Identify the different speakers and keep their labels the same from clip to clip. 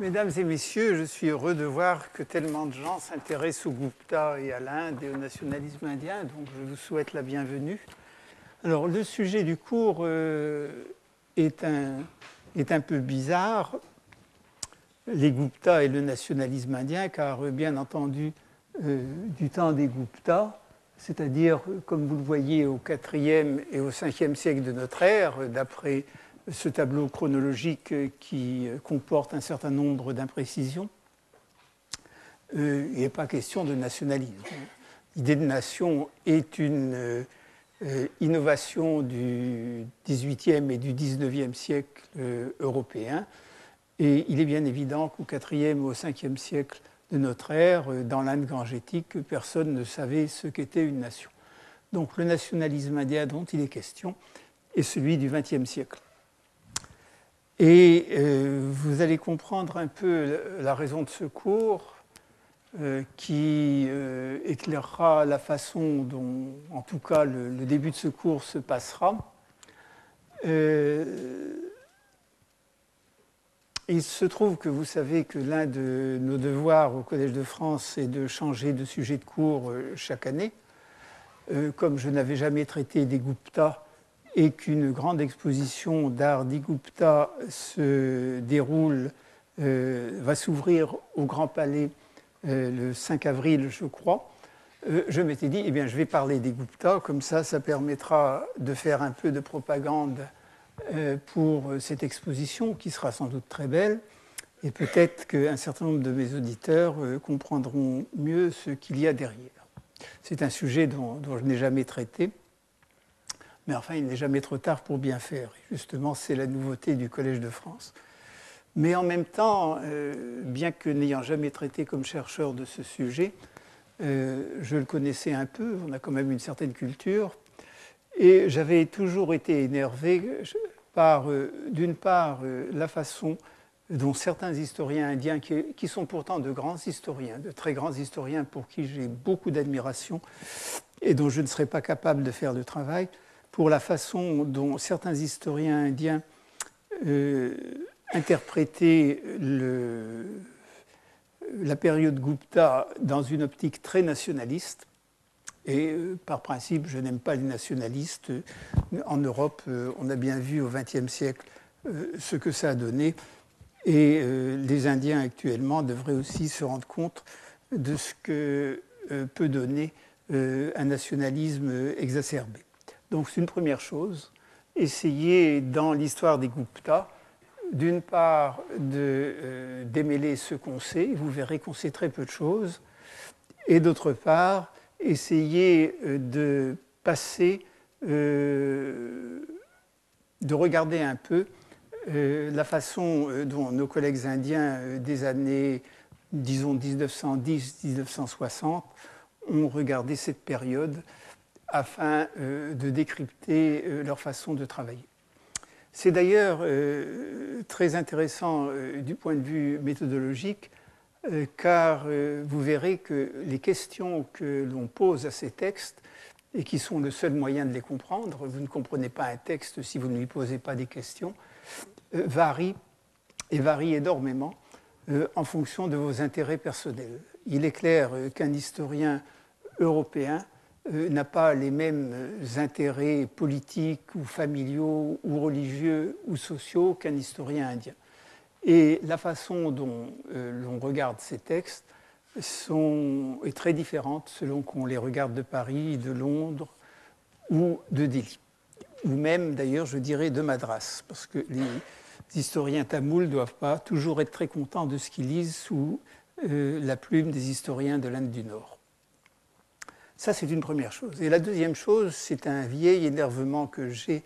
Speaker 1: Mesdames et messieurs, je suis heureux de voir que tellement de gens s'intéressent au Gupta et à l'Inde et au nationalisme indien, donc je vous souhaite la bienvenue. Alors le sujet du cours euh, est, un, est un peu bizarre, les Gupta et le nationalisme indien, car euh, bien entendu, euh, du temps des Gupta, c'est-à-dire, comme vous le voyez, au IVe et au 5e siècle de notre ère, d'après ce tableau chronologique qui comporte un certain nombre d'imprécisions. Euh, il n'est pas question de nationalisme. L'idée de nation est une euh, innovation du XVIIIe et du XIXe siècle euh, européen. Et il est bien évident qu'au IVe ou au Ve siècle de notre ère, dans l'Inde gangétique, personne ne savait ce qu'était une nation. Donc le nationalisme indien dont il est question est celui du XXe siècle. Et euh, vous allez comprendre un peu la raison de ce cours euh, qui euh, éclairera la façon dont, en tout cas, le, début de ce cours se passera. il se trouve que vous savez que l'un de nos devoirs au Collège de France est de changer de sujet de cours chaque année. comme je n'avais jamais traité des Gupta, et qu'une grande exposition d'art d'Igupta se déroule, euh, va s'ouvrir au Grand Palais euh, le 5 avril, je crois, euh, je m'étais dit, eh bien, je vais parler des Gupta, comme ça, ça permettra de faire un peu de propagande pour cette exposition, qui sera sans doute très belle, et peut-être qu'un certain nombre de mes auditeurs comprendront mieux ce qu'il y a derrière. C'est un sujet dont je n'ai jamais traité. Mais enfin, il n'est jamais trop tard pour bien faire. justement, c'est la nouveauté du Collège de France. Mais en même temps, euh, bien que n'ayant jamais traité comme chercheur de ce sujet, euh, je le connaissais un peu, on a quand même une certaine culture, et j'avais toujours été énervé par, euh, d'une part, la façon dont certains historiens indiens, qui, qui, sont pourtant de grands historiens, de très grands historiens pour qui j'ai beaucoup d'admiration et dont je ne serais pas capable de faire le travail, pour la façon dont certains historiens indiens euh, interprétaient la période Gupta dans une optique très nationaliste. Et euh, par principe, je n'aime pas les nationalistes. En Europe, euh, on a bien vu au XXe siècle ce que ça a donné. Et les Indiens actuellement devraient aussi se rendre compte de ce que peut donner un nationalisme exacerbé. Donc c'est une première chose, essayer dans l'histoire des Gupta, d'une part de euh, démêler ce qu'on sait, vous verrez qu'on sait très peu de choses, et d'autre part essayer euh, de passer, euh, de regarder un peu la façon dont nos collègues indiens des années, disons 1910-1960, ont regardé cette période afin euh, de décrypter euh, leur façon de travailler. C'est d'ailleurs euh, très intéressant du point de vue méthodologique, car vous verrez que les questions que l'on pose à ces textes, et qui sont le seul moyen de les comprendre, vous ne comprenez pas un texte si vous ne lui posez pas des questions, varient et varient énormément en fonction de vos intérêts personnels. Il est clair qu'un historien européen n'a pas les mêmes intérêts politiques ou familiaux ou religieux ou sociaux qu'un historien indien. Et la façon dont euh, l'on regarde ces textes sont, est très différente selon qu'on les regarde de Paris, de Londres ou de Delhi. Ou même, d'ailleurs, je dirais de Madras, parce que les historiens tamouls ne doivent pas toujours être très contents de ce qu'ils lisent sous euh, la plume des historiens de l'Inde du Nord. Ça, c'est une première chose. Et la deuxième chose, c'est un vieil énervement que j'ai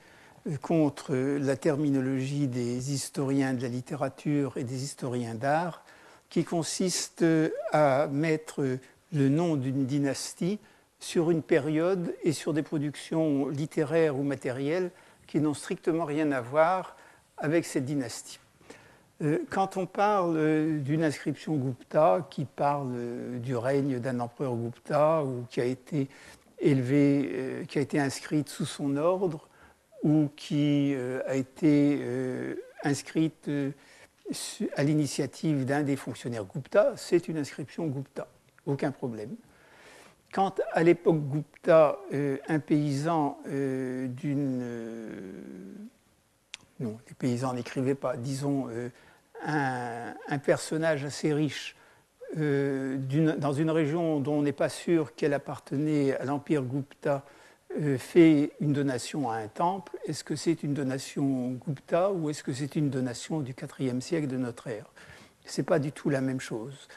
Speaker 1: euh, contre la terminologie des historiens de la littérature et des historiens d'art, qui consiste à mettre le nom d'une dynastie sur une période et sur des productions littéraires ou matérielles qui n'ont strictement rien à voir avec cette dynastie. Euh, quand on parle euh, d'une inscription Gupta qui parle euh, du règne d'un empereur Gupta ou qui a été élevé, qui a été inscrite sous son ordre ou qui a été inscrite à l'initiative d'un des fonctionnaires Gupta, c'est une inscription Gupta, aucun problème. Quand à l'époque Gupta, un paysan d'une... Euh, non, les paysans n'écrivaient pas, disons un, personnage assez riche dans une région dont on n'est pas sûr qu'elle appartenait à l'empire Gupta fait une donation à un temple, est-ce que c'est une donation Gupta ou est-ce que c'est une donation du IVe siècle de notre ère? Ce n'est pas du tout la même chose.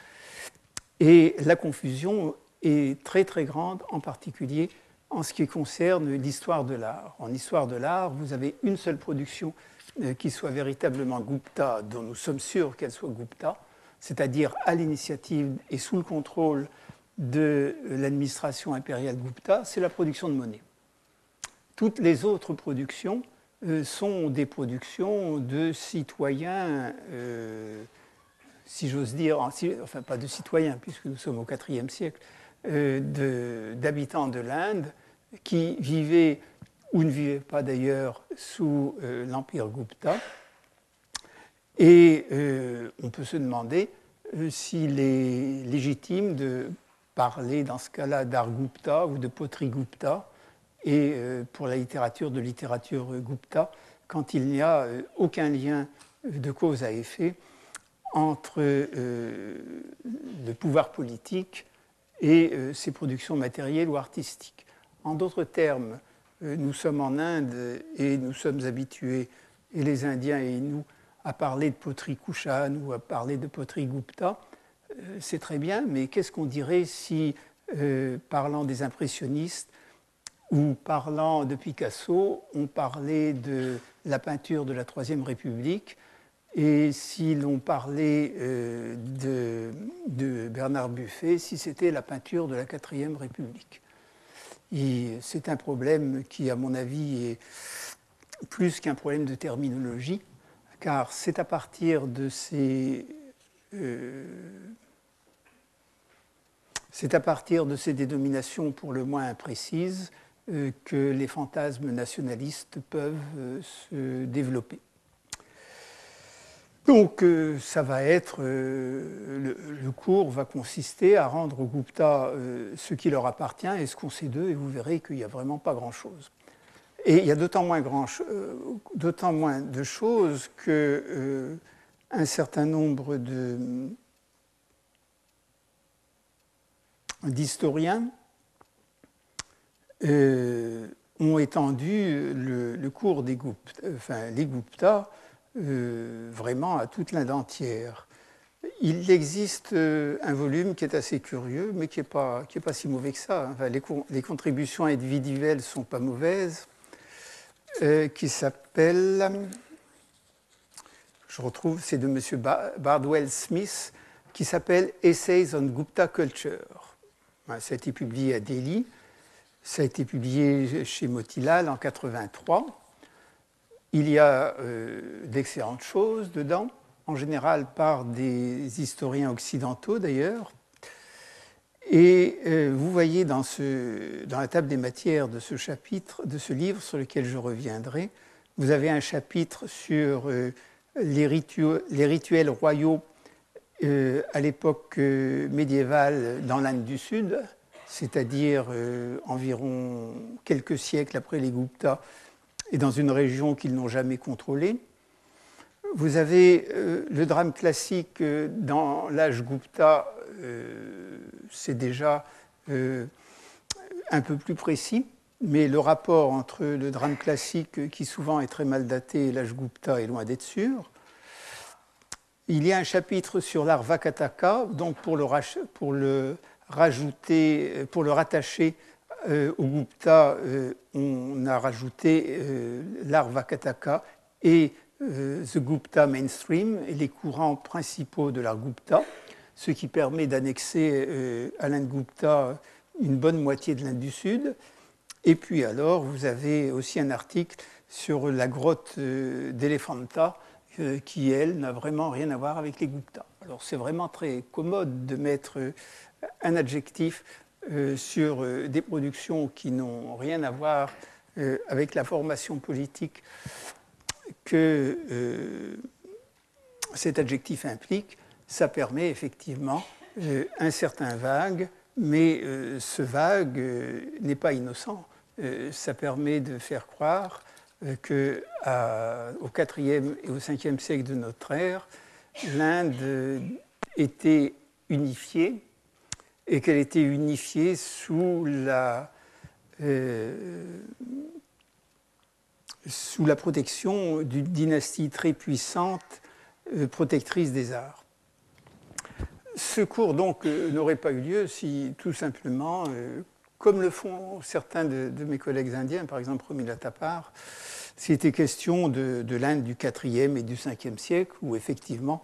Speaker 1: Et la confusion est très très grande, en particulier en ce qui concerne l'histoire de l'art. En histoire de l'art, vous avez une seule production euh, qui soit véritablement Gupta, dont nous sommes sûrs qu'elle soit Gupta, c'est-à-dire à, l'initiative et sous le contrôle de l'administration impériale Gupta, c'est la production de monnaie. Toutes les autres productions euh, sont des productions de citoyens euh, si j'ose dire, enfin pas de citoyens, puisque nous sommes au IVe siècle, d'habitants de, l'Inde qui vivaient ou ne vivaient pas d'ailleurs sous euh, l'Empire Gupta. Et euh, on peut se demander s'il est légitime de parler dans ce cas-là d'art Gupta ou de poterie Gupta, et pour la littérature de littérature Gupta, quand il n'y a aucun lien de cause à effet entre le pouvoir politique et euh, ses productions matérielles ou artistiques. En d'autres termes, euh, nous sommes en Inde et nous sommes habitués, et les Indiens et nous, à parler de poterie Kushan ou à parler de poterie Gupta. Euh, c'est très bien, mais qu'est-ce qu'on dirait si, parlant des impressionnistes ou parlant de Picasso, on parlait de la peinture de la Troisième République et si l'on parlait euh, de, Bernard Buffet, si c'était la peinture de la quatrième République. C'est un problème qui, à mon avis, est plus qu'un problème de terminologie, car c'est à partir de ces... Euh, c'est à partir de ces dénominations pour le moins imprécises euh, que les fantasmes nationalistes peuvent se développer. Donc, euh, ça va être, euh, le, cours va consister à rendre aux Gupta euh, ce qui leur appartient et ce qu'on sait d'eux, et vous verrez qu'il n'y a vraiment pas grand-chose. Et il y a d'autant moins, moins, de choses que un certain nombre d'historiens ont étendu le, cours des Gupta, enfin, les Gupta euh, vraiment à toute l'Inde entière. Il existe euh, un volume qui est assez curieux, mais qui n'est pas, pas si mauvais que ça. les, les, contributions individuelles ne sont pas mauvaises, euh, qui s'appelle, je retrouve, c'est de M. Bardwell Smith, qui s'appelle Essays on Gupta Culture. Ça a été publié à Delhi, ça a été publié chez Motilal en 83. Il y a euh, d'excellentes choses dedans, en général par des historiens occidentaux d'ailleurs. Et euh, vous voyez dans, la table des matières de ce chapitre, de ce livre sur lequel je reviendrai, vous avez un chapitre sur euh, les, rituels, royaux à l'époque médiévale dans l'Inde du Sud, c'est-à-dire environ quelques siècles après les Guptas et dans une région qu'ils n'ont jamais contrôlée. Vous avez euh, le drame classique euh, dans l'âge Gupta, euh, c'est déjà un peu plus précis, mais le rapport entre le drame classique, qui souvent est très mal daté, et l'âge Gupta est loin d'être sûr. Il y a un chapitre sur l'art Vakataka, donc pour le, pour le rajouter, pour le rattacher euh, au Gupta, euh, on a rajouté euh, l'art Vakataka et The Gupta Mainstream, les courants principaux de l'art Gupta, ce qui permet d'annexer à l'Inde Gupta une bonne moitié de l'Inde du Sud. Et puis alors, vous avez aussi un article sur la grotte d'Elephanta, qui, elle, n'a vraiment rien à voir avec les Gupta. Alors c'est vraiment très commode de mettre un adjectif sur euh, des productions qui n'ont rien à voir euh, avec la formation politique que cet adjectif implique, ça permet effectivement un certain vague, mais ce vague n'est pas innocent. ça permet de faire croire qu'au IVe et au Ve siècle de notre ère, l'Inde était unifiée et qu'elle était unifiée sous la, euh, sous la protection d'une dynastie très puissante, euh, protectrice des arts. Ce cours donc euh, n'aurait pas eu lieu si tout simplement, comme le font certains de, mes collègues indiens, par exemple Romila Tapar, s'il était question de, de l'Inde du IVe et du Ve siècle, où effectivement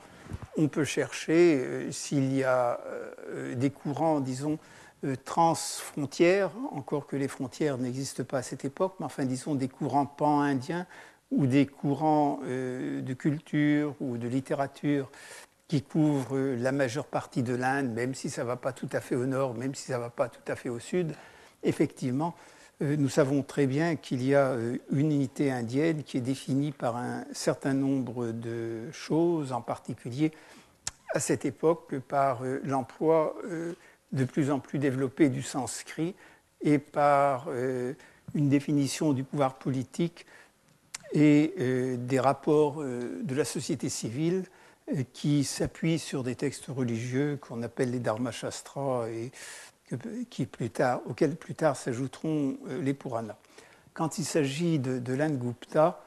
Speaker 1: on peut chercher euh, s'il y a euh, des courants, disons, euh, transfrontières, encore que les frontières n'existent pas à cette époque, mais enfin, disons, des courants pan-indiens ou des courants de culture ou de littérature qui couvrent la majeure partie de l'Inde, même si ça ne va pas tout à fait au nord, même si ça ne va pas tout à fait au sud, effectivement, nous savons très bien qu'il y a euh, une unité indienne qui est définie par un certain nombre de choses, en particulier à cette époque par euh, l'emploi de plus en plus développé du sanskrit et par une définition du pouvoir politique et des rapports de la société civile qui s'appuient sur des textes religieux qu'on appelle les Dharmashastras et qui plus tard, auxquels plus tard s'ajouteront euh, les Puranas. Quand il s'agit de, de l'Inde Gupta,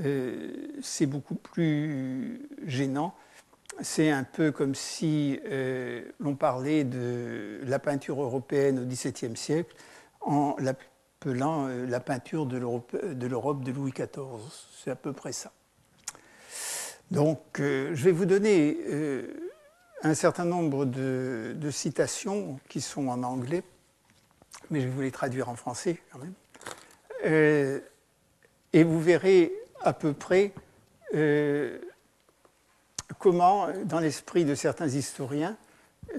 Speaker 1: euh, c'est beaucoup plus gênant. C'est un peu comme si euh, l'on parlait de la peinture européenne au XVIIe siècle en l'appelant la peinture de l'Europe de Louis XIV. C'est à peu près ça. Donc, je vais vous donner un certain nombre de, citations qui sont en anglais, mais je vais vous les traduire en français quand même. Euh, et vous verrez à peu près euh, comment, dans l'esprit de certains historiens,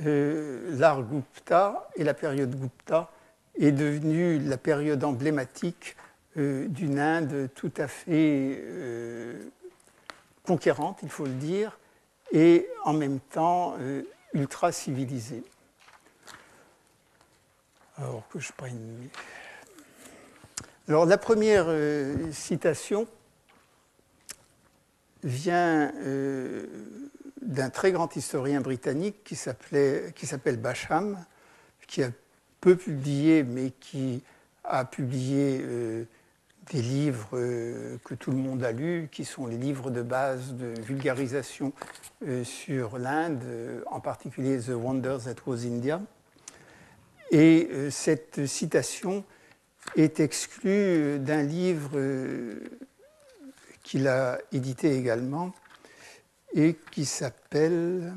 Speaker 1: euh, l'art Gupta et la période Gupta est devenue la période emblématique d'une Inde tout à fait conquérante, il faut le dire, et en même temps euh, ultra civilisé. Alors que je prenne. Alors la première euh, citation vient euh, d'un très grand historien britannique qui s'appelle Basham, qui a peu publié, mais qui a publié des livres euh, que tout le monde a lus, qui sont les livres de base de vulgarisation euh, sur l'Inde, euh, en particulier The Wonders That Was India. Et cette citation est exclue d'un livre qu'il a édité également et qui s'appelle,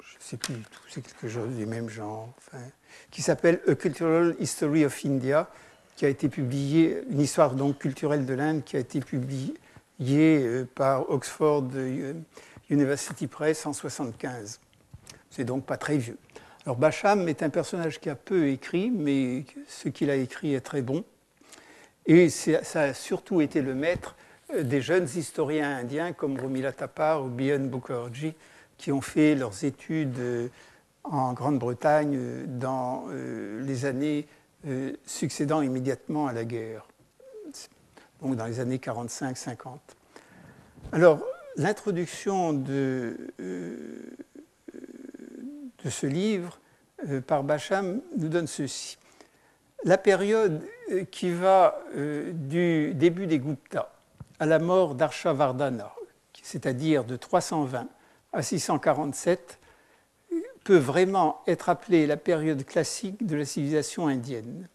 Speaker 1: je ne sais plus du tout, c'est quelque chose du même genre, qui s'appelle A Cultural History of India, qui a été publié, une histoire donc culturelle de l'Inde qui a été publiée euh, par Oxford euh, University Press en 1975. C'est donc pas très vieux. Alors Basham est un personnage qui a peu écrit, mais ce qu'il a écrit est très bon. Et ça a surtout été le maître euh, des jeunes historiens indiens comme Romila Tapar ou Bion Bukherjee, qui ont fait leurs études en Grande-Bretagne dans les années euh, succédant immédiatement à la guerre, donc dans les années 45-50. Alors, l'introduction de, euh, ce livre euh, par Bacham nous donne ceci. La période qui va du début des Gupta à la mort d'Arshavardhana, c'est-à-dire de 320 à 647, peut vraiment être appelée la période classique de la civilisation indienne.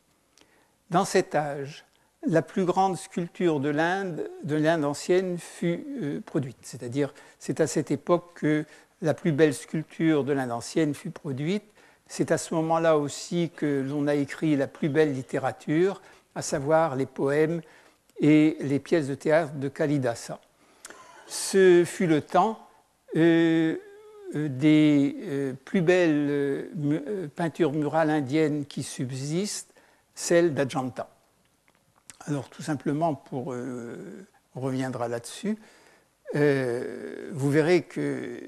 Speaker 1: Dans cet âge, la plus grande sculpture de l'Inde, de l'Inde ancienne, fut euh, produite. C'est-à-dire, c'est à cette époque que la plus belle sculpture de l'Inde ancienne fut produite. C'est à ce moment-là aussi que l'on a écrit la plus belle littérature, à savoir les poèmes et les pièces de théâtre de Kalidasa. Ce fut le temps euh, des euh, plus belles euh, peintures murales indiennes qui subsistent, celle d'Ajanta. Alors tout simplement, pour, on reviendra là-dessus, vous verrez que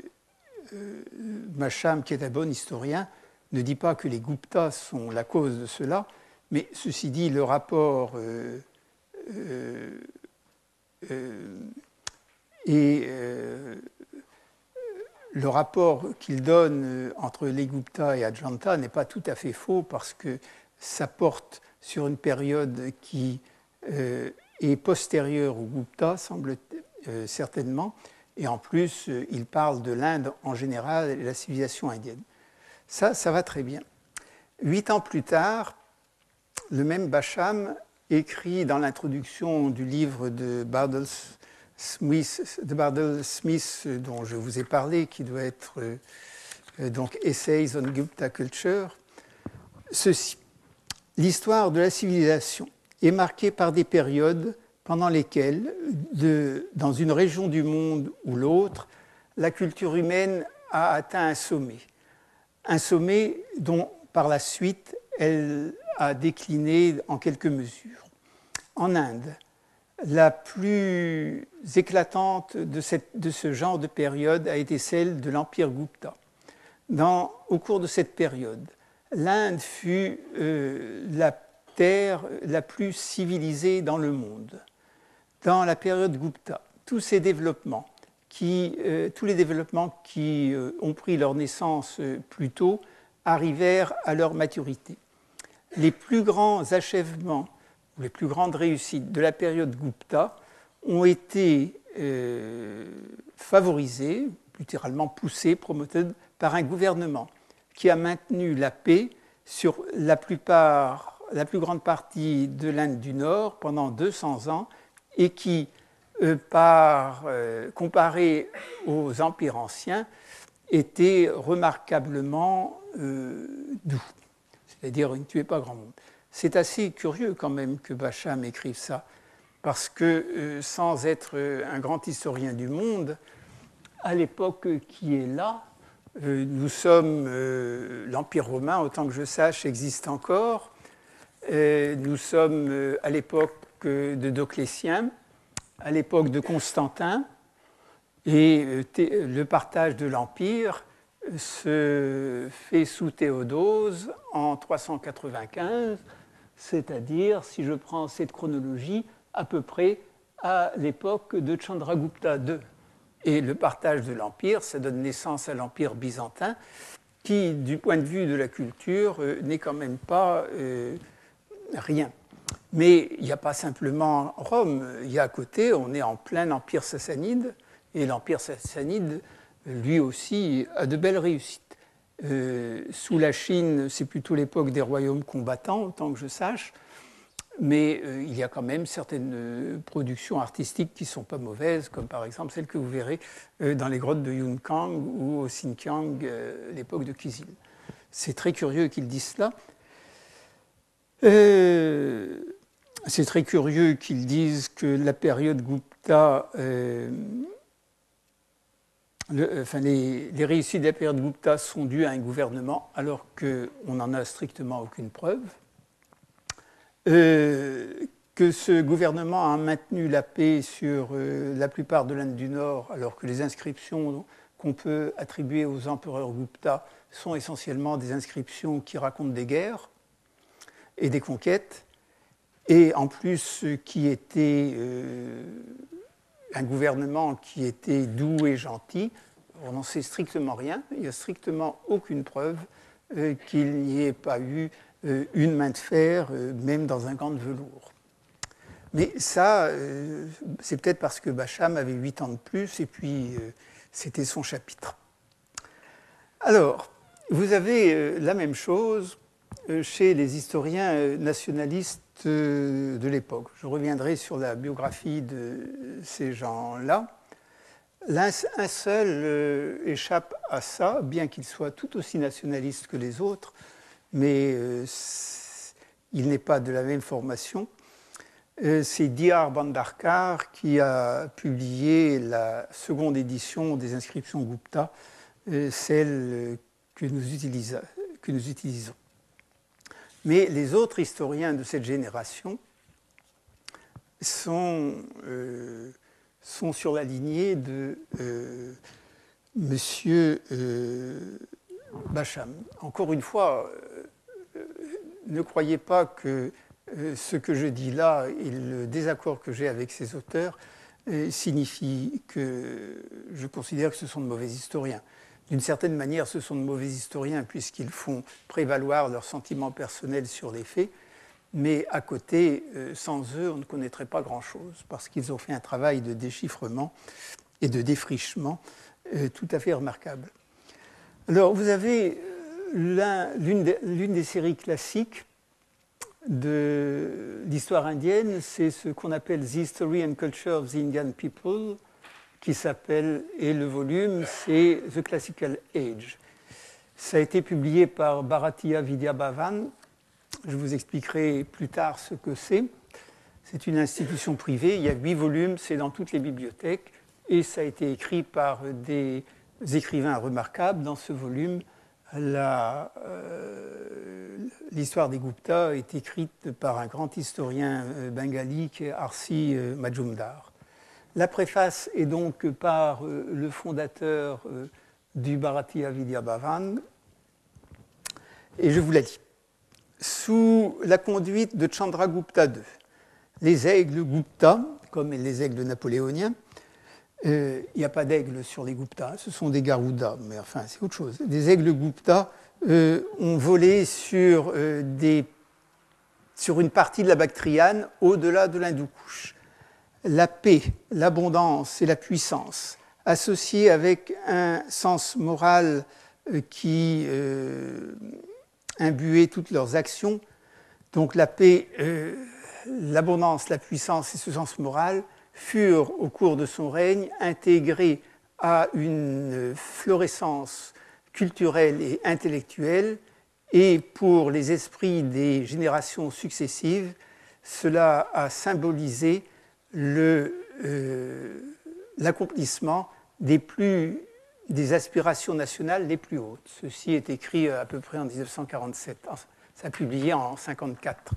Speaker 1: Macham, qui est un bon historien, ne dit pas que les Guptas sont la cause de cela, mais ceci dit, le rapport euh, euh, euh, et le rapport qu'il donne entre les Gupta et Ajanta n'est pas tout à fait faux parce que ça porte sur une période qui est postérieure aux Gupta, semble certainement, et en plus, il parle de l'Inde en général et de la civilisation indienne. Ça, ça va très bien. Huit ans plus tard, le même Basham écrit dans l'introduction du livre de Bardell Smith, de Smith, dont je vous ai parlé, qui doit être euh, donc Essays on Gupta Culture, ceci. L'histoire de la civilisation est marquée par des périodes pendant lesquelles, de, dans une région du monde ou l'autre, la culture humaine a atteint un sommet un sommet dont par la suite elle a décliné en quelques mesures. En Inde, la plus éclatante de, ce genre de période a été celle de l'Empire Gupta. au cours de cette période, l'Inde fut euh, la terre la plus civilisée dans le monde. Dans la période Gupta, tous ces développements euh, tous les développements qui euh, ont pris leur naissance plus tôt arrivèrent à leur maturité. Les plus grands achèvements, les plus grandes réussites de la période Gupta ont été favorisés, littéralement poussés, promotés par un gouvernement qui a maintenu la paix sur la plus grande partie de l'Inde du Nord pendant 200 ans et qui euh, par, euh, comparé aux empires anciens, était remarquablement euh, doux. C'est-à-dire, il ne tuait pas grand monde. C'est assez curieux quand même que Bacham écrive ça, parce que sans être un grand historien du monde, à l'époque qui est là, nous sommes, l'Empire romain, autant que je sache, existe encore. nous sommes à l'époque de Dioclétien, à l'époque de Constantin, et euh, le partage de l'Empire se fait sous Théodose en 395, c'est-à-dire, si je prends cette chronologie, à peu près à l'époque de Chandragupta II. Et le partage de l'Empire, ça donne naissance à l'Empire byzantin, qui, du point de vue de la culture, euh, n'est quand même pas euh, rien. Mais il n'y a pas simplement Rome, il y a à côté, on est en plein empire sassanide, et l'empire sassanide, lui aussi, a de belles réussites. Euh, sous la Chine, c'est plutôt l'époque des royaumes combattants, autant que je sache, mais euh, il y a quand même certaines euh, productions artistiques qui ne sont pas mauvaises, comme par exemple celles que vous verrez dans les grottes de Yunkang ou au Xinjiang, l'époque de Kizil. C'est très curieux qu'ils disent cela. C'est très curieux qu'ils disent que la période Gupta, euh, enfin les, réussites de la période Gupta sont dues à un gouvernement, alors qu'on n'en a strictement aucune preuve. Euh, que ce gouvernement a maintenu la paix sur euh, la plupart de l'Inde du Nord, alors que les inscriptions qu'on peut attribuer aux empereurs Gupta sont essentiellement des inscriptions qui racontent des guerres et des conquêtes et en plus qui était un gouvernement qui était doux et gentil, on n'en sait strictement rien, il n'y a strictement aucune preuve euh, qu'il n'y ait pas eu euh, une main de fer, même dans un gant de velours. Mais ça, c'est peut-être parce que Bacham avait 8 ans de plus et puis c'était son chapitre. Alors, vous avez la même chose chez les historiens nationalistes de l'époque. Je reviendrai sur la biographie de ces gens-là. Un seul euh, échappe à ça, bien qu'il soit tout aussi nationaliste que les autres, mais euh, il n'est pas de la même formation. Euh, c'est Diyar Bandarkar qui a publié la seconde édition des inscriptions Gupta, celle que nous utilisons. Mais les autres historiens de cette génération sont, euh, sur la lignée de euh, Monsieur euh, Bacham. Encore une fois, ne croyez pas que ce que je dis là et le désaccord que j'ai avec ces auteurs signifie que je considère que ce sont de mauvais historiens. D'une certaine manière, ce sont de mauvais historiens puisqu'ils font prévaloir leurs sentiments personnels sur les faits, mais à côté, euh, sans eux, on ne connaîtrait pas grand-chose parce qu'ils ont fait un travail de déchiffrement et de défrichement euh, tout à fait remarquable. Alors, vous avez euh, l'une des, séries classiques de l'histoire indienne, c'est ce qu'on appelle The History and Culture of the Indian People, qui s'appelle, et le volume, c'est The Classical Age. Ça a été publié par Bharatiya Vidyabhavan. Je vous expliquerai plus tard ce que c'est. C'est une institution privée, il y a huit volumes, c'est dans toutes les bibliothèques, et ça a été écrit par des écrivains remarquables. Dans ce volume, euh, l'histoire des Gupta est écrite par un grand historien euh, bengali qui est Arsi euh, Majumdar. La préface est donc par euh, le fondateur euh, du Bharatiya Vidya Bhavan, et je vous la lis. Sous la conduite de Chandragupta II, les aigles Gupta, comme les aigles napoléoniens, euh, il n'y a pas d'aigles sur les Gupta, ce sont des Garuda, mais enfin c'est autre chose. Des aigles Gupta ont volé sur, sur une partie de la Bactriane au-delà de l'Hindoukouche la paix, l'abondance et la puissance, associées avec un sens moral euh, qui euh, imbuait toutes leurs actions. Donc la paix, euh, l'abondance, la puissance et ce sens moral furent au cours de son règne intégrés à une florescence culturelle et intellectuelle et pour les esprits des générations successives, cela a symbolisé euh, l'accomplissement des, plus, des aspirations nationales les plus hautes. Ceci est écrit à peu près en 1947. Ça a publié en 1954.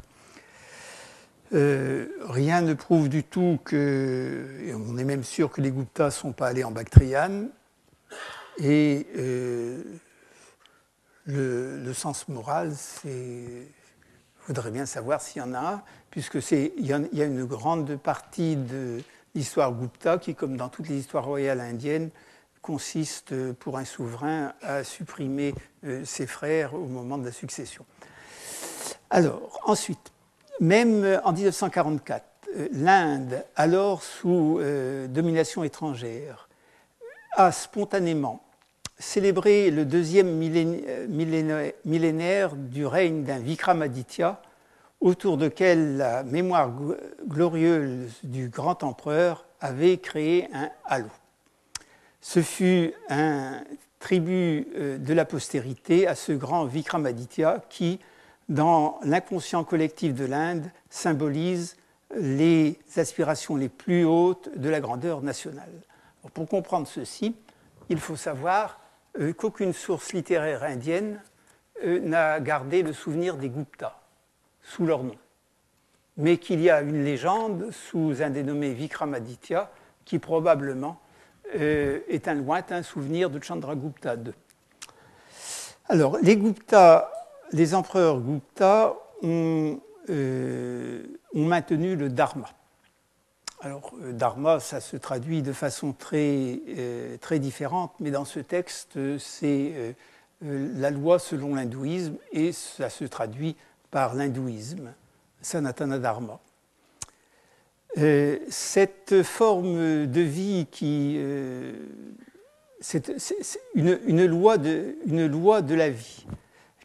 Speaker 1: Euh, rien ne prouve du tout que, on est même sûr que les Guptas ne sont pas allés en Bactriane, et euh, le, sens moral, c'est. Voudrais bien savoir s'il y en a puisque il y, a une grande partie de l'histoire Gupta qui, comme dans toutes les histoires royales indiennes, consiste pour un souverain à supprimer euh, ses frères au moment de la succession. Alors, ensuite, même en 1944, euh, l'Inde, alors sous euh, domination étrangère, a spontanément célébré le deuxième millénaire du règne d'un Vikramaditya autour duquel la mémoire glorieuse du grand empereur avait créé un halo. Ce fut un tribut euh, de la postérité à ce grand Vikramaditya qui, dans l'inconscient collectif de l'Inde, symbolise les aspirations les plus hautes de la grandeur nationale. pour comprendre ceci, il faut savoir euh, qu'aucune source littéraire indienne euh, n'a gardé le souvenir des Guptas sous leur nom, mais qu'il y a une légende sous un dénommé Vikramaditya qui probablement euh, est un lointain souvenir de Chandragupta II. Alors, les Gupta, les empereurs Gupta ont maintenu le dharma. Alors, euh, dharma, ça se traduit de façon très, très différente, mais dans ce texte, c'est la loi selon l'hindouisme et ça se traduit par l'hindouisme, Sanatana Dharma. Euh, cette forme de vie qui. Euh, c'est une, loi de, une, loi de, la vie.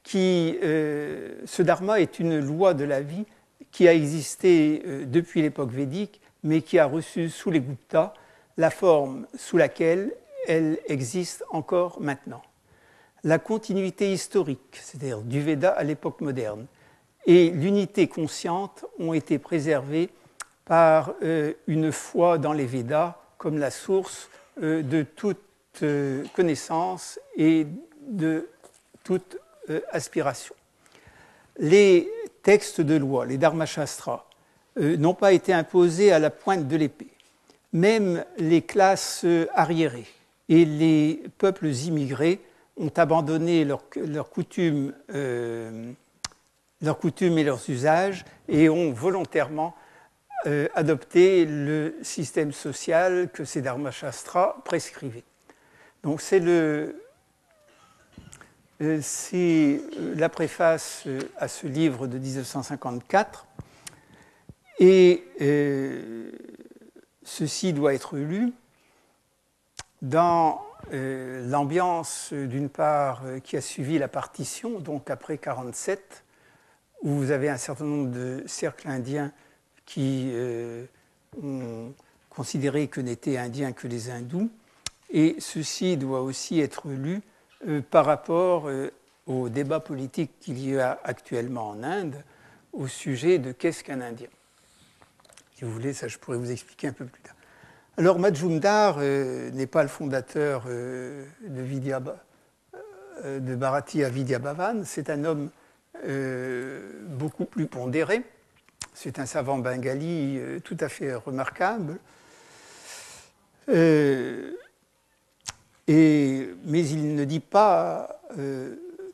Speaker 1: Qui, euh, ce dharma est une loi de la vie qui a existé depuis l'époque védique, mais qui a reçu sous les Guptas la forme sous laquelle elle existe encore maintenant. La continuité historique, c'est-à-dire du Veda à l'époque moderne, et l'unité consciente ont été préservées par euh, une foi dans les Védas comme la source euh, de toute euh, connaissance et de toute aspiration. Les textes de loi, les Dharmashastras, n'ont pas été imposés à la pointe de l'épée. même les classes arriérées et les peuples immigrés ont abandonné leurs coutumes, euh, coutumes et leurs usages et ont volontairement euh, adopté le système social que ces Shastra prescrivait. Donc c'est le, euh, c'est la préface à ce livre de 1954 et ceci doit être lu dans euh, l'ambiance, d'une part, euh, qui a suivi la partition, donc après 1947, où vous avez un certain nombre de cercles indiens qui euh, ont considéré que n'étaient indiens que les hindous, et ceci doit aussi être lu par rapport au débat politique qu'il y a actuellement en Inde au sujet de qu'est-ce qu'un Indien. Si vous voulez, ça je pourrais vous expliquer un peu plus tard. Alors Majumdar euh, n'est pas le fondateur euh, de, Vidya, euh, Bharati à Vidyabhavan, c'est un homme beaucoup plus pondéré, c'est un savant bengali tout à fait remarquable. mais il ne dit pas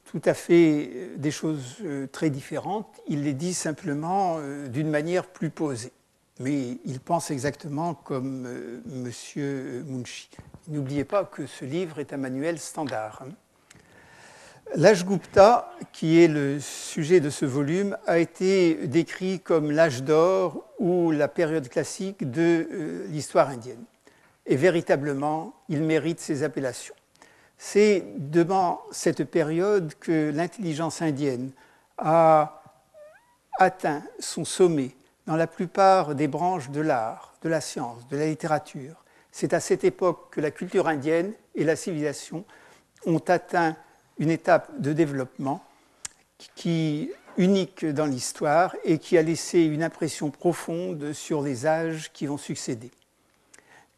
Speaker 1: tout à fait des choses très différentes, il les dit simplement d'une manière plus posée mais il pense exactement comme euh, M. Munshi. N'oubliez pas que ce livre est un manuel standard. Hein. L'âge Gupta, qui est le sujet de ce volume, a été décrit comme l'âge d'or ou la période classique de euh, l'histoire indienne. Et véritablement, il mérite ces appellations. C'est devant cette période que l'intelligence indienne a atteint son sommet dans la plupart des branches de l'art, de la science, de la littérature. C'est à cette époque que la culture indienne et la civilisation ont atteint une étape de développement unique dans l'histoire et qui a laissé une impression profonde sur les âges qui vont succéder.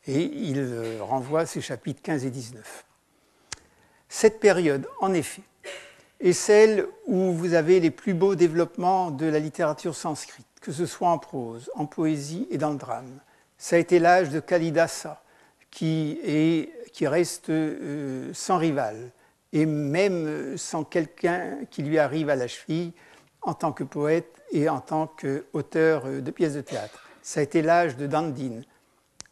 Speaker 1: Et il renvoie ces chapitres 15 et 19. Cette période, en effet, est celle où vous avez les plus beaux développements de la littérature sanscrite que ce soit en prose, en poésie et dans le drame. Ça a été l'âge de Kalidasa, qui, est, qui reste euh, sans rival, et même sans quelqu'un qui lui arrive à la cheville en tant que poète et en tant qu'auteur euh, de pièces de théâtre. Ça a été l'âge de Dandin,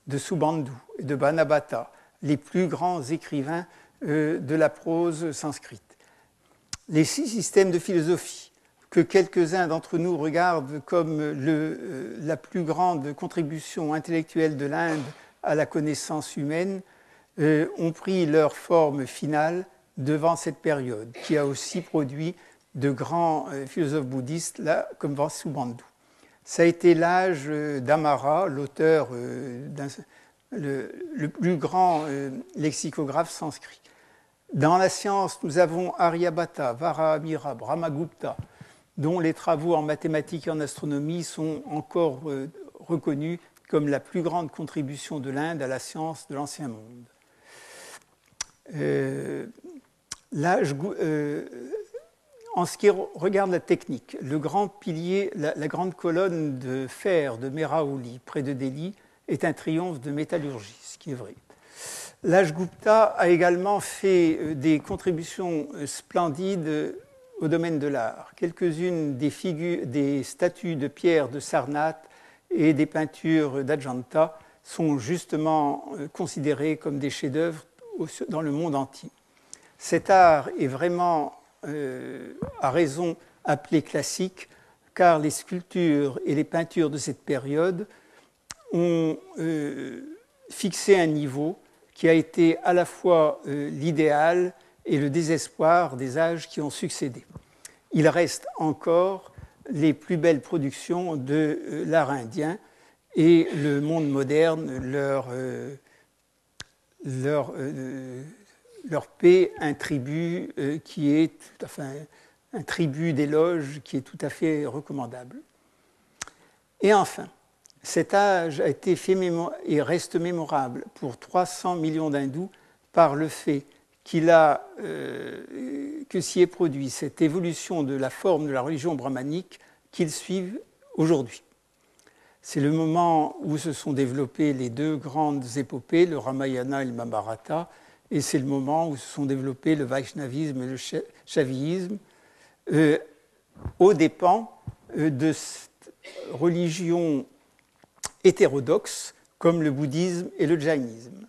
Speaker 1: de Subandhu et de Banabhata, les plus grands écrivains euh, de la prose sanscrite. Les six systèmes de philosophie, que quelques-uns d'entre nous regardent comme euh, la plus grande contribution intellectuelle de l'Inde à la connaissance humaine, euh, ont pris leur forme finale devant cette période, qui a aussi produit de grands euh, philosophes bouddhistes, comme Vasubandhu. Ça a été l'âge d'Amara, l'auteur, le, le, plus grand lexicographe sanskrit. Dans la science, nous avons Aryabhata, Varahamira, Brahmagupta, dont les travaux en mathématiques et en astronomie sont encore euh, reconnus comme la plus grande contribution de l'Inde à la science de l'Ancien Monde. Euh, euh, en ce qui regarde la technique, le grand pilier, la, grande colonne de fer de Meraouli, près de Delhi, est un triomphe de métallurgie, ce qui est vrai. L'âge Gupta a également fait des contributions splendides au domaine de l'art. Quelques-unes des, des statues de pierre de Sarnath et des peintures d'Ajanta sont justement euh, considérées comme des chefs-d'œuvre dans le monde entier. Cet art est vraiment, euh, à raison, appelé classique, car les sculptures et les peintures de cette période ont euh, fixé un niveau qui a été à la fois l'idéal et le désespoir des âges qui ont succédé. Il reste encore les plus belles productions de euh, l'art indien et le monde moderne leur, euh, euh, paie un tribut qui est enfin, un tribut d'éloge qui est tout à fait recommandable. Et enfin, cet âge a été fait et reste mémorable pour 300 millions d'hindous par le fait a, euh, que s'y est produit cette évolution de la forme de la religion brahmanique qu'ils suivent aujourd'hui. C'est le moment où se sont développées les deux grandes épopées, le Ramayana et le Mahabharata, et c'est le moment où se sont développés le Vaishnavisme et le Shavisme, euh, aux dépens euh, de religions hétérodoxes comme le bouddhisme et le jainisme.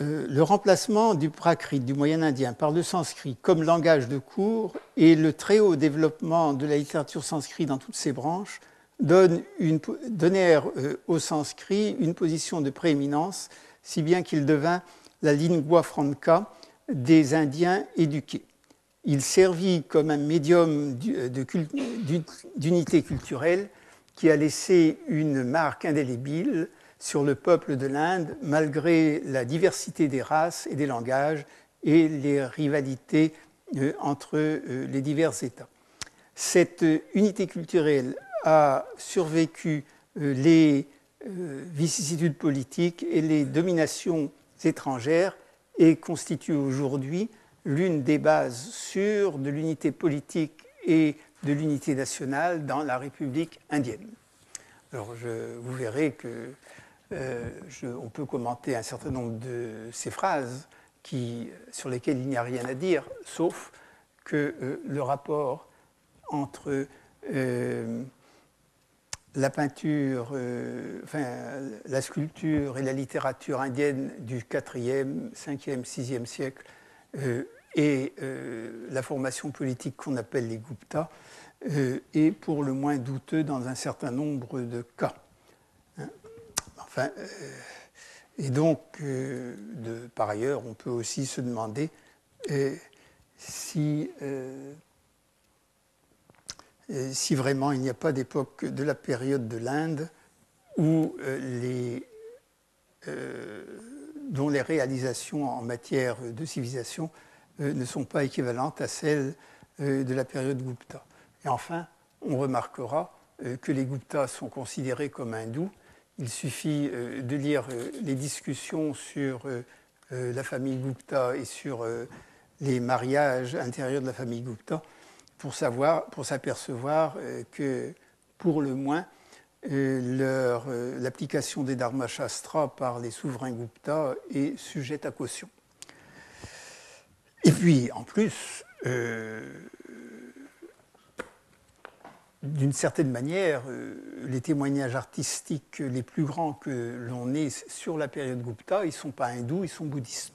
Speaker 1: Euh, le remplacement du prakrit, du moyen indien, par le sanskrit comme langage de cours et le très haut développement de la littérature sanskrit dans toutes ses branches donne une, donnèrent euh, au sanskrit une position de prééminence, si bien qu'il devint la lingua franca des Indiens éduqués. Il servit comme un médium euh, d'unité culturelle qui a laissé une marque indélébile sur le peuple de l'Inde, malgré la diversité des races et des langages et les rivalités euh, entre euh, les divers États. Cette unité culturelle a survécu euh, les vicissitudes politiques et les dominations étrangères et constitue aujourd'hui l'une des bases sûres de l'unité politique et de l'unité nationale dans la République indienne. Alors vous verrez que euh, on peut commenter un certain nombre de ces phrases sur lesquelles il n'y a rien à dire, sauf que euh, le rapport entre euh, la peinture, la sculpture et la littérature indienne du 4e, 5e, 6e siècle et la formation politique qu'on appelle les Gupta est pour le moins douteux dans un certain nombre de cas. Euh, et donc, euh, par ailleurs, on peut aussi se demander euh, si, vraiment il n'y a pas d'époque de la période de l'Inde où dont les réalisations en matière de civilisation ne sont pas équivalentes à celles de la période Gupta. Et enfin, on remarquera que les Guptas sont considérés comme hindous il suffit euh, de lire euh, les discussions sur euh, la famille Gupta et sur les mariages intérieurs de la famille Gupta pour savoir, pour s'apercevoir que, pour le moins, l'application des Dharma Shastra par les souverains Gupta est sujette à caution. Et puis, en plus, d'une certaine manière, euh, les témoignages artistiques les plus grands que l'on ait sur la période Gupta, ils ne sont pas hindous, ils sont bouddhistes.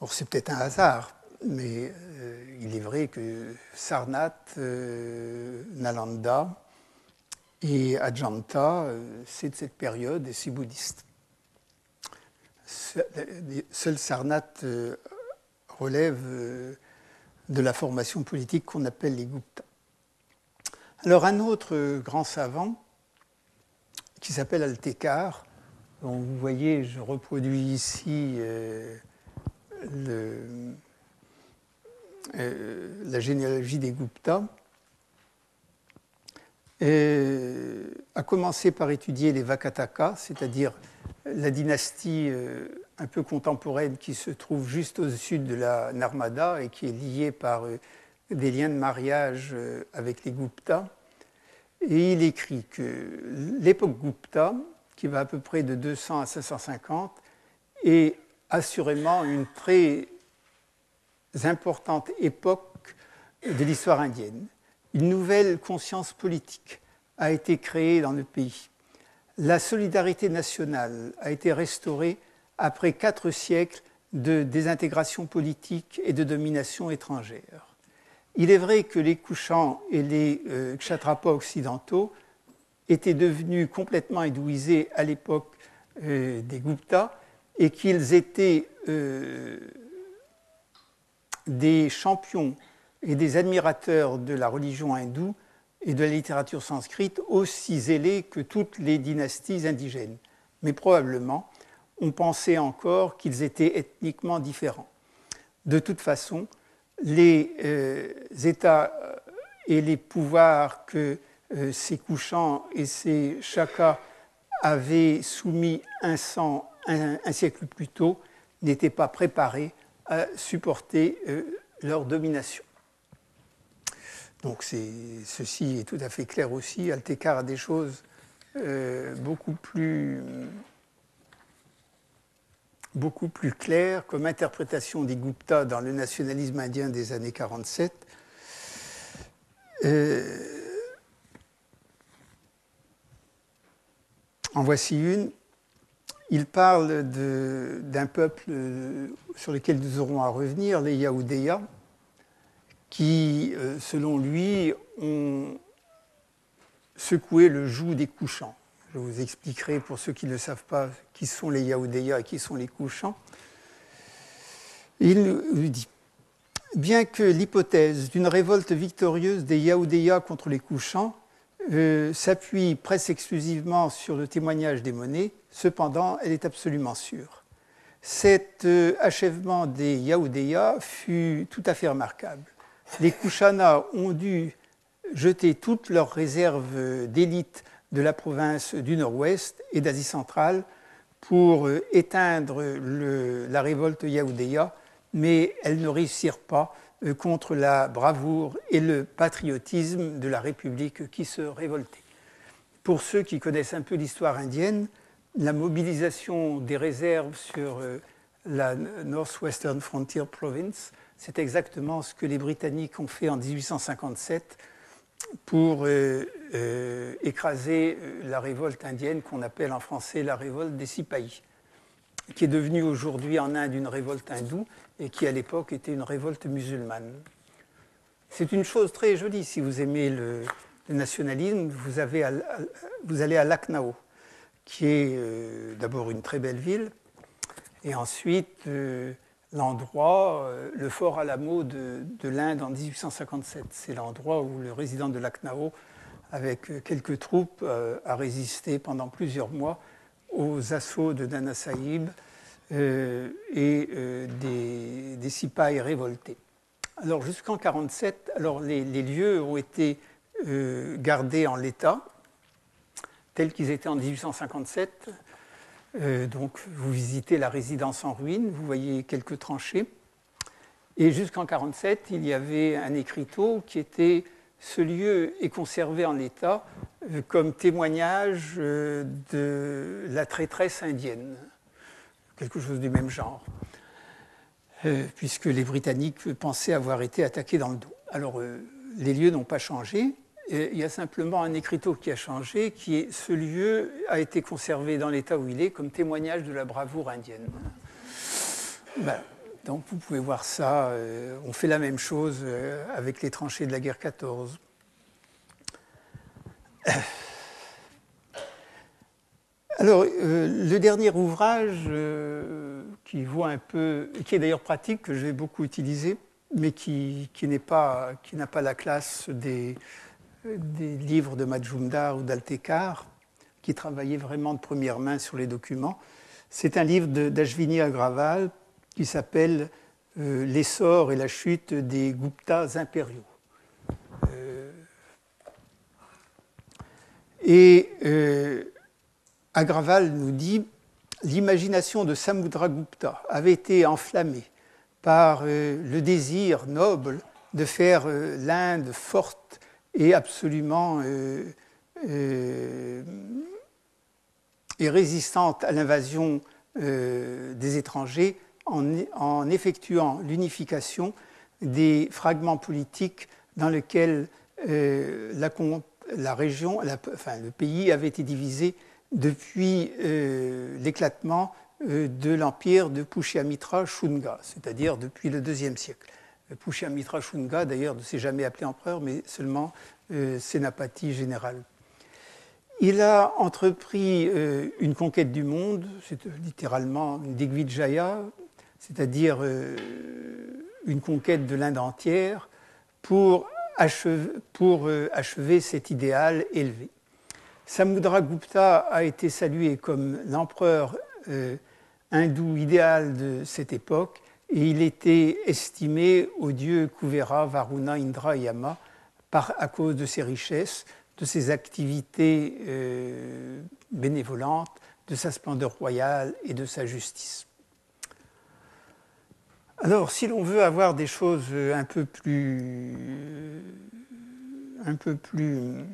Speaker 1: Or, c'est peut-être un hasard, mais euh, il est vrai que Sarnath, euh, Nalanda et Ajanta, c'est de cette période et c'est bouddhiste. Seul Sarnath relève de la formation politique qu'on appelle les Gupta. Alors un autre grand savant qui s'appelle Altekar, dont vous voyez, je reproduis ici euh, euh, la généalogie des Gupta, a commencé par étudier les Vakataka, c'est-à-dire la dynastie euh, un peu contemporaine qui se trouve juste au sud de la Narmada et qui est liée par des liens de mariage euh, avec les Gupta. Et il écrit que l'époque Gupta, qui va à peu près de 200 à 550, est assurément une très importante époque de l'histoire indienne. Une nouvelle conscience politique a été créée dans le pays. La solidarité nationale a été restaurée après quatre siècles de désintégration politique et de domination étrangère. Il est vrai que les couchants et les euh, kshatrapas occidentaux étaient devenus complètement édouisés à l'époque euh, des Guptas et qu'ils étaient euh, des champions et des admirateurs de la religion hindoue et de la littérature sanscrite aussi zélés que toutes les dynasties indigènes. Mais probablement, on pensait encore qu'ils étaient ethniquement différents. De toute façon, les euh, États euh, et les pouvoirs que euh, ces couchants et ces chakas avaient soumis un, un, siècle plus tôt n'étaient pas préparés à supporter leur domination. donc ceci est tout à fait clair aussi. Altekar a des choses beaucoup plus beaucoup plus claires comme interprétation des Gupta dans le nationalisme indien des années 47. Euh, en voici une. Il parle d'un peuple sur lequel nous aurons à revenir, les Yaoudéas, qui, euh, selon lui, ont secoué le joug des couchants. Je vous expliquerai pour ceux qui ne savent pas qui sont les Yaoudéas et qui sont les couchants. Il dit Bien que l'hypothèse d'une révolte victorieuse des Yaoudéas contre les couchants euh, s'appuie presque exclusivement sur le témoignage des monnaies, cependant, elle est absolument sûre. Cet euh, achèvement des Yaoudéas fut tout à fait remarquable les Kushana ont dû jeter toutes leurs réserves d'élite de la province du Nord-Ouest et d'Asie centrale pour euh, éteindre la révolte Yaoudéa, mais elles ne réussirent pas euh, contre la bravoure et le patriotisme de la République qui se révoltait. Pour ceux qui connaissent un peu l'histoire indienne, la mobilisation des réserves sur euh, la Northwestern Frontier Province c'est exactement ce que les Britanniques ont fait en 1857 pour euh, euh, écraser euh, la révolte indienne qu'on appelle en français la révolte des Sipahis, qui est devenue aujourd'hui en Inde une révolte hindoue et qui à l'époque était une révolte musulmane. C'est une chose très jolie si vous aimez le, nationalisme, vous, allez à Lucknow, qui est d'abord une très belle ville, et ensuite l'endroit, euh, le fort Alamo de, de l'Inde en 1857. C'est l'endroit où le résident de Lucknow, avec euh, quelques troupes, euh, a résisté pendant plusieurs mois aux assauts de Nana Sahib et des, des révoltés. Alors jusqu'en 1947, alors les, les, lieux ont été gardés en l'état, tels qu'ils étaient en 1857. Euh, donc, vous visitez la résidence en ruine, vous voyez quelques tranchées. Et jusqu'en 1947, il y avait un écriteau qui était ce lieu est conservé en l'état euh, comme témoignage euh, de la traîtresse indienne, quelque chose du même genre, puisque les Britanniques pensaient avoir été attaqués dans le dos. Alors, les lieux n'ont pas changé, il y a simplement un écriteau qui a changé, qui est ce lieu a été conservé dans l'état où il est comme témoignage de la bravoure indienne. Ben, donc vous pouvez voir ça. Euh, on fait la même chose euh, avec les tranchées de la guerre 14. Alors, euh, le dernier ouvrage qui voit un peu, qui est d'ailleurs pratique, que j'ai beaucoup utilisé, mais qui, qui n'a pas la classe des, des livres de Majumdar ou d'Altekar, qui travaillaient vraiment de première main sur les documents. C'est un livre d'Ashvini Agraval qui s'appelle euh, L'essor et la chute des Guptas impériaux. Euh, et euh, Agraval nous dit l'imagination de Samudragupta avait été enflammée par le désir noble de faire l'Inde forte et absolument euh, euh, résistante à l'invasion euh, des étrangers en, effectuant l'unification des fragments politiques dans lesquels la, région, enfin, le pays avait été divisé depuis l'éclatement de l'empire de Pushyamitra Shunga, c'est-à-dire depuis le IIe siècle. Pushyamitra Shunga, d'ailleurs, ne s'est jamais appelé empereur, mais seulement euh, Sénapati général. Il a entrepris euh, une conquête du monde, c'est littéralement une Digvijaya, c'est-à-dire euh, une conquête de l'Inde entière, pour pour, achever cet idéal élevé. Samudragupta a été salué comme l'empereur hindou idéal de cette époque et il était estimé aux dieux Kuvera, Varuna, Indra et Yama à cause de ses richesses, de ses activités euh, bénévolentes, de sa splendeur royale et de sa justice. Alors, si l'on veut avoir des choses un peu plus, un peu plus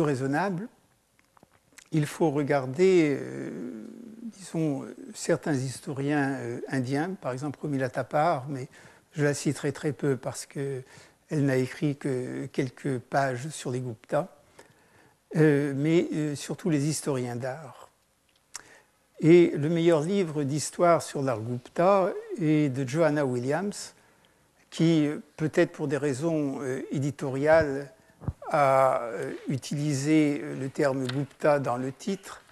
Speaker 1: raisonnables, il faut regarder, euh, disons, certains historiens euh, indiens, par exemple Romila Tapar, mais je la citerai très peu parce qu'elle n'a écrit que quelques pages sur les Guptas, euh, mais surtout les historiens d'art. Et le meilleur livre d'histoire sur l'art Gupta est de Joanna Williams, qui, peut-être pour des raisons éditoriales, a euh, utilisé le terme Gupta dans le titre,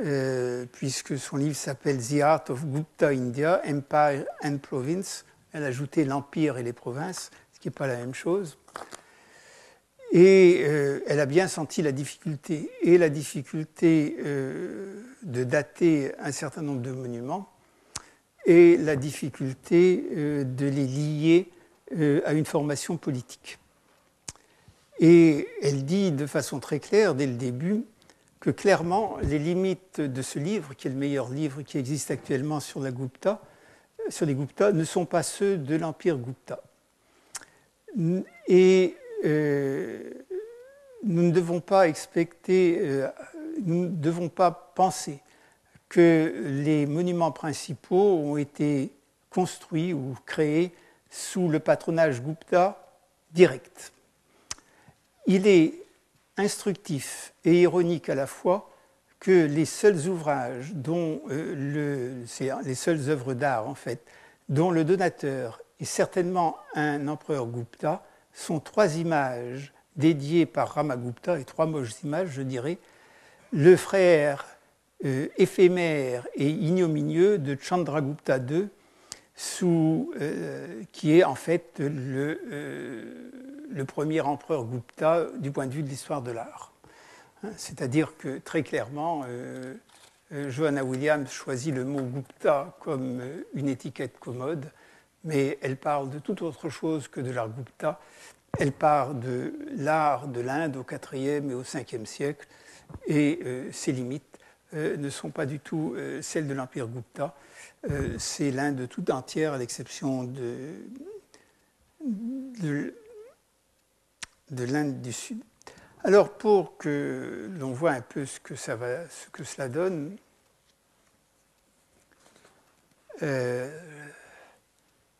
Speaker 1: euh, puisque son livre s'appelle The Art of Gupta India, Empire and Province. Elle a ajouté l'empire et les provinces, ce qui n'est pas la même chose. Et euh, elle a bien senti la difficulté, et la difficulté de dater un certain nombre de monuments, et la difficulté de les lier à une formation politique. Et elle dit de façon très claire dès le début que clairement les limites de ce livre, qui est le meilleur livre qui existe actuellement sur, Gupta, sur les Gupta, ne sont pas ceux de l'Empire Gupta. Et euh, nous ne devons pas expecter, euh, nous ne devons pas penser que les monuments principaux ont été construits ou créés sous le patronage Gupta direct il est instructif et ironique à la fois que les seuls ouvrages dont euh, le, les seules œuvres d'art en fait, dont le donateur est certainement un empereur Gupta, sont trois images dédiées par Ramagupta et trois moches images, je dirais, le frère euh, éphémère et ignominieux de Chandragupta II, euh, qui est en fait le le premier empereur Gupta du point de vue de l'histoire de l'art. Hein, c'est-à-dire que très clairement, euh, euh, Joanna Williams choisit le mot Gupta comme euh, une étiquette commode, mais elle parle de toute autre chose que de l'art Gupta. Elle parle de l'art de l'Inde au IVe et au Ve siècle, et ses limites ne sont pas du tout celles de l'Empire Gupta. C'est l'Inde tout entière, à l'exception de, de de l'Inde du Sud. Alors pour que l'on voit un peu ce que cela donne, euh,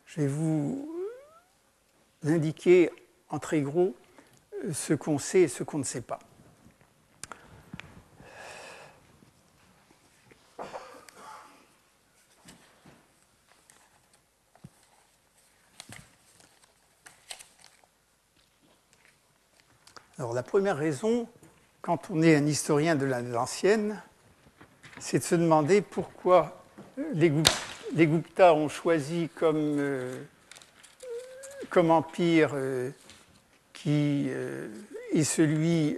Speaker 1: je vais vous indiquer en très gros ce qu'on sait et ce qu'on ne sait pas. Alors la première raison, quand on est un historien de l'ancienne, c'est de se demander pourquoi les, les Guptas ont choisi comme, euh, empire euh, qui euh, est celui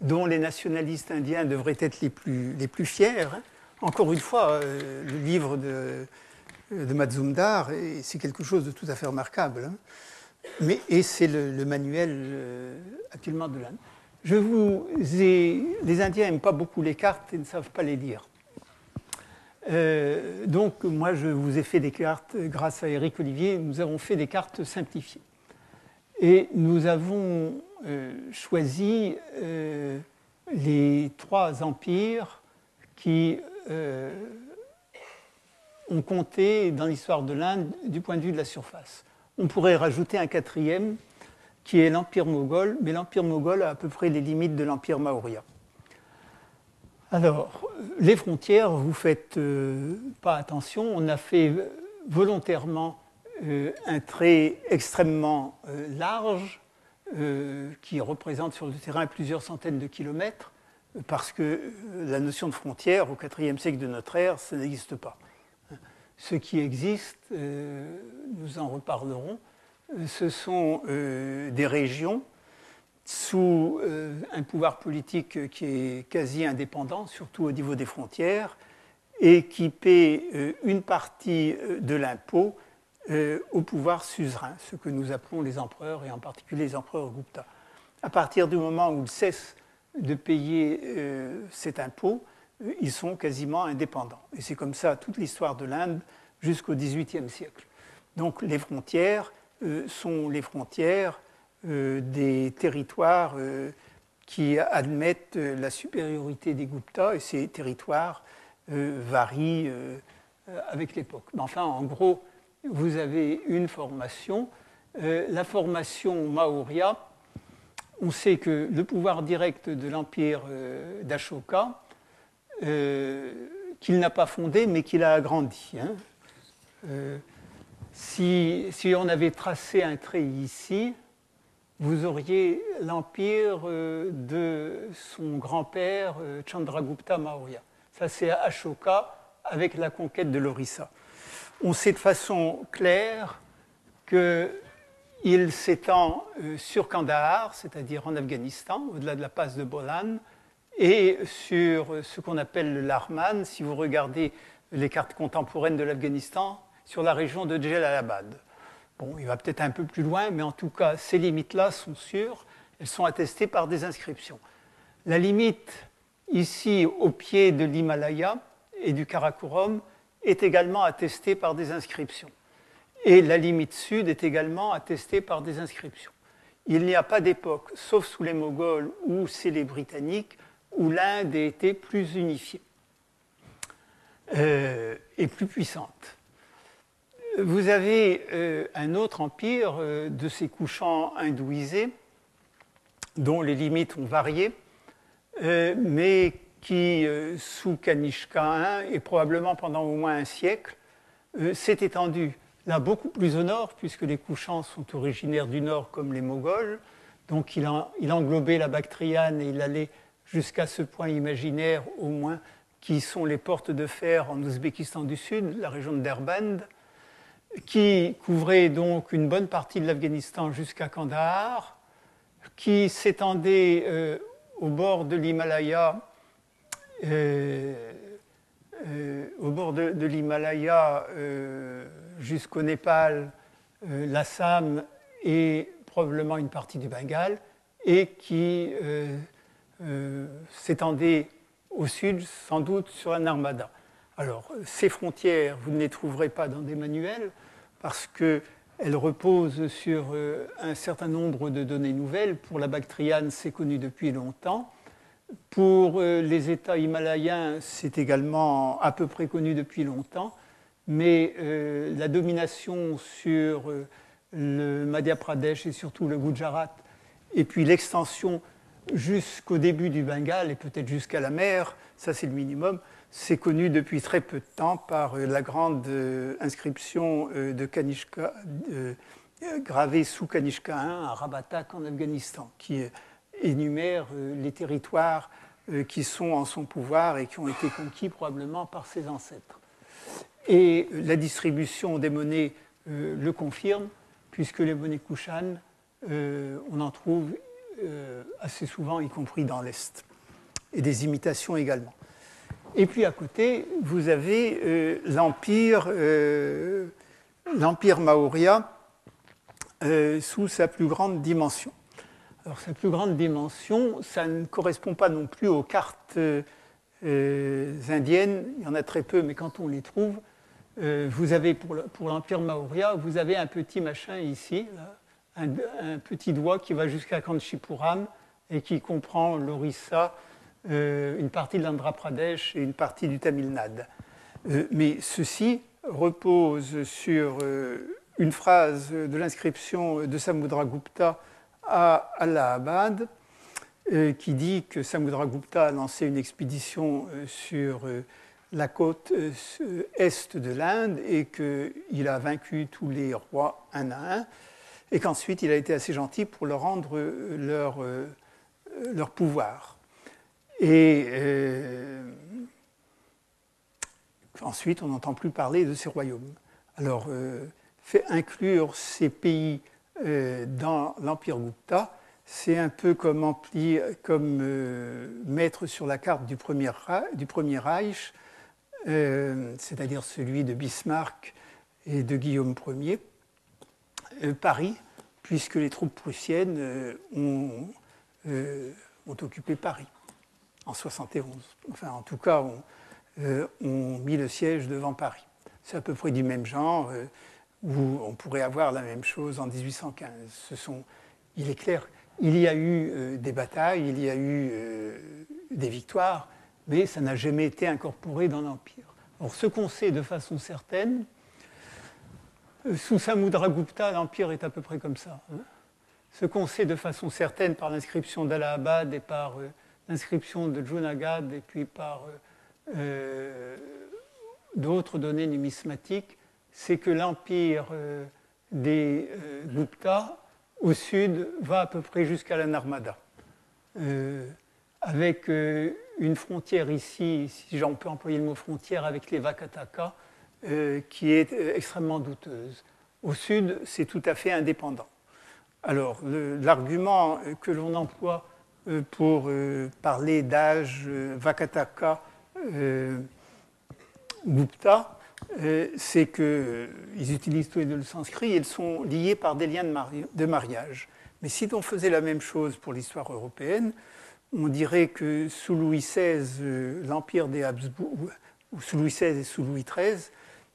Speaker 1: dont les nationalistes indiens devraient être les plus, fiers. Encore une fois, le livre de, de Mazumdar, c'est quelque chose de tout à fait remarquable. Hein. Et c'est le, manuel euh, actuellement de l'Inde. Je vous les Indiens n'aiment pas beaucoup les cartes et ne savent pas les lire. Euh, donc moi, je vous ai fait des cartes, grâce à Éric Olivier, nous avons fait des cartes simplifiées. Et nous avons euh, choisi les trois empires qui ont compté dans l'histoire de l'Inde du point de vue de la surface. On pourrait rajouter un quatrième qui est l'Empire moghol, mais l'Empire moghol a à peu près les limites de l'Empire maurya. Alors, les frontières, vous faites euh, pas attention, on a fait volontairement euh, un trait extrêmement euh, large qui représente sur le terrain plusieurs centaines de kilomètres, parce que la notion de frontière au IVe siècle de notre ère, ça n'existe pas. Ce qui existe, euh, nous en reparlerons, ce sont euh, des régions sous euh, un pouvoir politique qui est quasi indépendant, surtout au niveau des frontières, et qui paie une partie de l'impôt au pouvoir suzerain, ce que nous appelons les empereurs, et en particulier les empereurs Gupta. À partir du moment où ils cessent de payer cet impôt, ils sont quasiment indépendants. Et c'est comme ça toute l'histoire de l'Inde jusqu'au XVIIIe siècle. Donc les frontières sont les frontières des territoires qui admettent la supériorité des Guptas, et ces territoires varient avec l'époque. Mais enfin, en gros, vous avez une formation. Euh, la formation Maurya, on sait que le pouvoir direct de l'empire euh, d'Ashoka, euh, qu'il n'a pas fondé, mais qu'il a agrandi. Hein. Si, si, on avait tracé un trait ici, vous auriez l'empire de son grand-père Chandragupta Maurya. Ça, c'est Ashoka avec la conquête de l'Orissa on sait de façon claire qu'il s'étend euh, sur Kandahar, c'est-à-dire en Afghanistan, au-delà de la passe de Bolan, et sur ce qu'on appelle le Larman, si vous regardez les cartes contemporaines de l'Afghanistan, sur la région de Jalalabad. Bon, il va peut-être un peu plus loin, mais en tout cas, ces limites-là sont sûres, elles sont attestées par des inscriptions. La limite ici, au pied de l'Himalaya et du Karakorum, est également attestée par des inscriptions. Et la limite sud est également attestée par des inscriptions. Il n'y a pas d'époque, sauf sous les Moghols ou sous les Britanniques, où l'Inde ait été plus unifiée euh, et plus puissante. Vous avez euh, un autre empire euh, de ces couchants hindouisés, dont les limites ont varié, mais qui, sous Kanishka I, et probablement pendant au moins un siècle, s'est étendu là beaucoup plus au nord, puisque les couchants sont originaires du nord comme les Moghols. Donc il, englobait la Bactriane et il allait jusqu'à ce point imaginaire au moins qui sont les portes de fer en Ouzbékistan du Sud, la région de Derband, qui couvrait donc une bonne partie de l'Afghanistan jusqu'à Kandahar, qui s'étendait euh, au bord de l'Himalaya euh, euh, au bord de, l'Himalaya jusqu'au Népal, l'Assam et probablement une partie du Bengale, et qui s'étendait au sud, sans doute sur un armada. Alors, ces frontières, vous ne les trouverez pas dans des manuels, parce qu'elles reposent sur un certain nombre de données nouvelles. Pour la Bactriane, c'est connu depuis longtemps. Pour euh, les États himalayens, c'est également à peu près connu depuis longtemps, mais euh, la domination sur euh, le Madhya Pradesh et surtout le Gujarat, et puis l'extension jusqu'au début du Bengale et peut-être jusqu'à la mer, ça c'est le minimum, c'est connu depuis très peu de temps par la grande inscription de Kanishka, gravée sous Kanishka I à Rabatak en Afghanistan, qui énumère euh, les territoires euh, qui sont en son pouvoir et qui ont été conquis probablement par ses ancêtres. Et euh, la distribution des monnaies le confirme, puisque les monnaies Kushan, on en trouve assez souvent, y compris dans l'Est, et des imitations également. Et puis à côté, vous avez l'empire, l'empire Maurya sous sa plus grande dimension. Alors, sa plus grande dimension, ça ne correspond pas non plus aux cartes euh, indiennes. Il y en a très peu, mais quand on les trouve, euh, vous avez pour l'Empire Maurya, vous avez un petit machin ici, un, petit doigt qui va jusqu'à Kanchipuram et qui comprend l'Orissa, euh, une partie de l'Andhra Pradesh et une partie du Tamil Nadu. mais ceci repose sur une phrase de l'inscription de Samudragupta à Allahabad, euh, qui dit que Samudragupta a lancé une expédition euh, sur euh, la côte est de l'Inde et qu'il a vaincu tous les rois un à un, et qu'ensuite il a été assez gentil pour leur rendre leur, leur pouvoir. Et ensuite, on n'entend plus parler de ces royaumes. Alors, fait inclure ces pays euh, dans l'Empire Gupta, c'est un peu comme, comme euh, mettre sur la carte du Premier, du premier Reich, euh, c'est-à-dire celui de Bismarck et de Guillaume Ier, Paris, puisque les troupes prussiennes ont, ont occupé Paris en 71. Enfin, en tout cas, ont, euh, mis le siège devant Paris. C'est à peu près du même genre, euh, où on pourrait avoir la même chose en 1815. Ce sont, il est clair, il y a eu euh, des batailles, il y a eu des victoires, mais ça n'a jamais été incorporé dans l'Empire. Or, ce qu'on sait de façon certaine, sous Samudragupta, l'Empire est à peu près comme ça. Hein. Ce qu'on sait de façon certaine par l'inscription d'Allahabad et par euh, l'inscription de Junagadh et puis par euh, euh, d'autres données numismatiques, c'est que l'Empire des Gupta au sud va à peu près jusqu'à la Narmada. avec une frontière ici, si j'en peux employer le mot frontière, avec les Vakataka, euh, qui est euh, extrêmement douteuse. Au sud, c'est tout à fait indépendant. Alors, l'argument que l'on emploie euh, pour parler d'âge Vakataka Gupta, c'est qu'ils utilisent tous les deux le sanskrit et ils sont liés par des liens de, mariage. Mais si on faisait la même chose pour l'histoire européenne, on dirait que sous Louis XVI, l'empire des Habsbourg, ou sous Louis XVI et sous Louis XIII,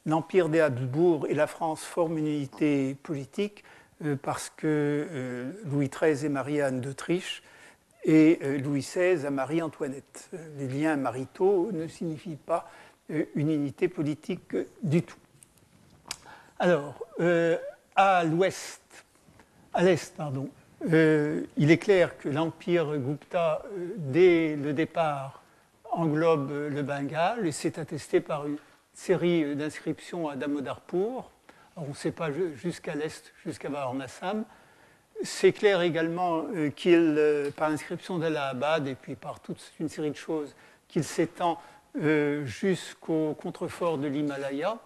Speaker 1: l'Empire des Habsbourg et la France forment une unité politique euh, parce que euh, Louis XIII est Marie-Anne d'Autriche et euh, Louis XVI à Marie-Antoinette. Les liens maritaux ne signifient pas une unité politique du tout. Alors, à l'ouest, à l'est, pardon, il est clair que l'empire Gupta, dès le départ, englobe le Bengale et c'est attesté par une série d'inscriptions à Damodarpur. On ne sait pas jusqu'à l'est, jusqu'à Varanasam. C'est clair également euh, qu'il, euh, par l'inscription d'Allahabad et puis par toute une série de choses, qu'il s'étend euh, jusqu'au contrefort de l'Himalaya.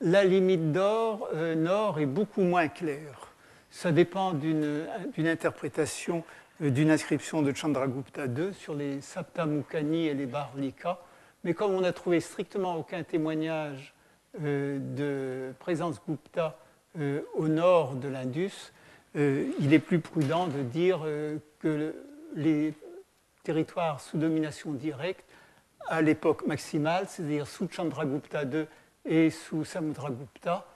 Speaker 1: La limite d'or nord est beaucoup moins claire. Ça dépend d'une interprétation d'une inscription de Chandragupta II sur les Saptamukani et les Barlika, mais comme on n'a trouvé strictement aucun témoignage euh, de présence Gupta euh, au nord de l'Indus, euh, il est plus prudent de dire que les territoires sous domination directe, à l'époque maximale, c'est-à-dire sous Chandragupta II et sous Samudragupta,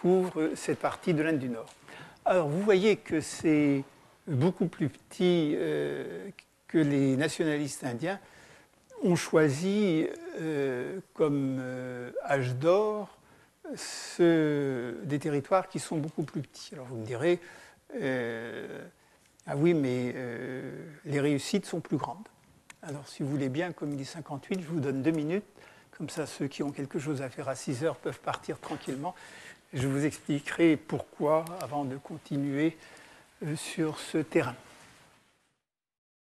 Speaker 1: couvrent cette partie de l'Inde du Nord. Alors vous voyez que c'est beaucoup plus petit que les nationalistes indiens ont choisi euh, comme euh, âge d'or des territoires qui sont beaucoup plus petits. Alors vous me direz, euh, ah oui, mais les réussites sont plus grandes. Alors si vous voulez bien, comme il est 58, je vous donne deux minutes, comme ça ceux qui ont quelque chose à faire à 6 heures peuvent partir tranquillement. Je vous expliquerai pourquoi avant de continuer sur ce terrain.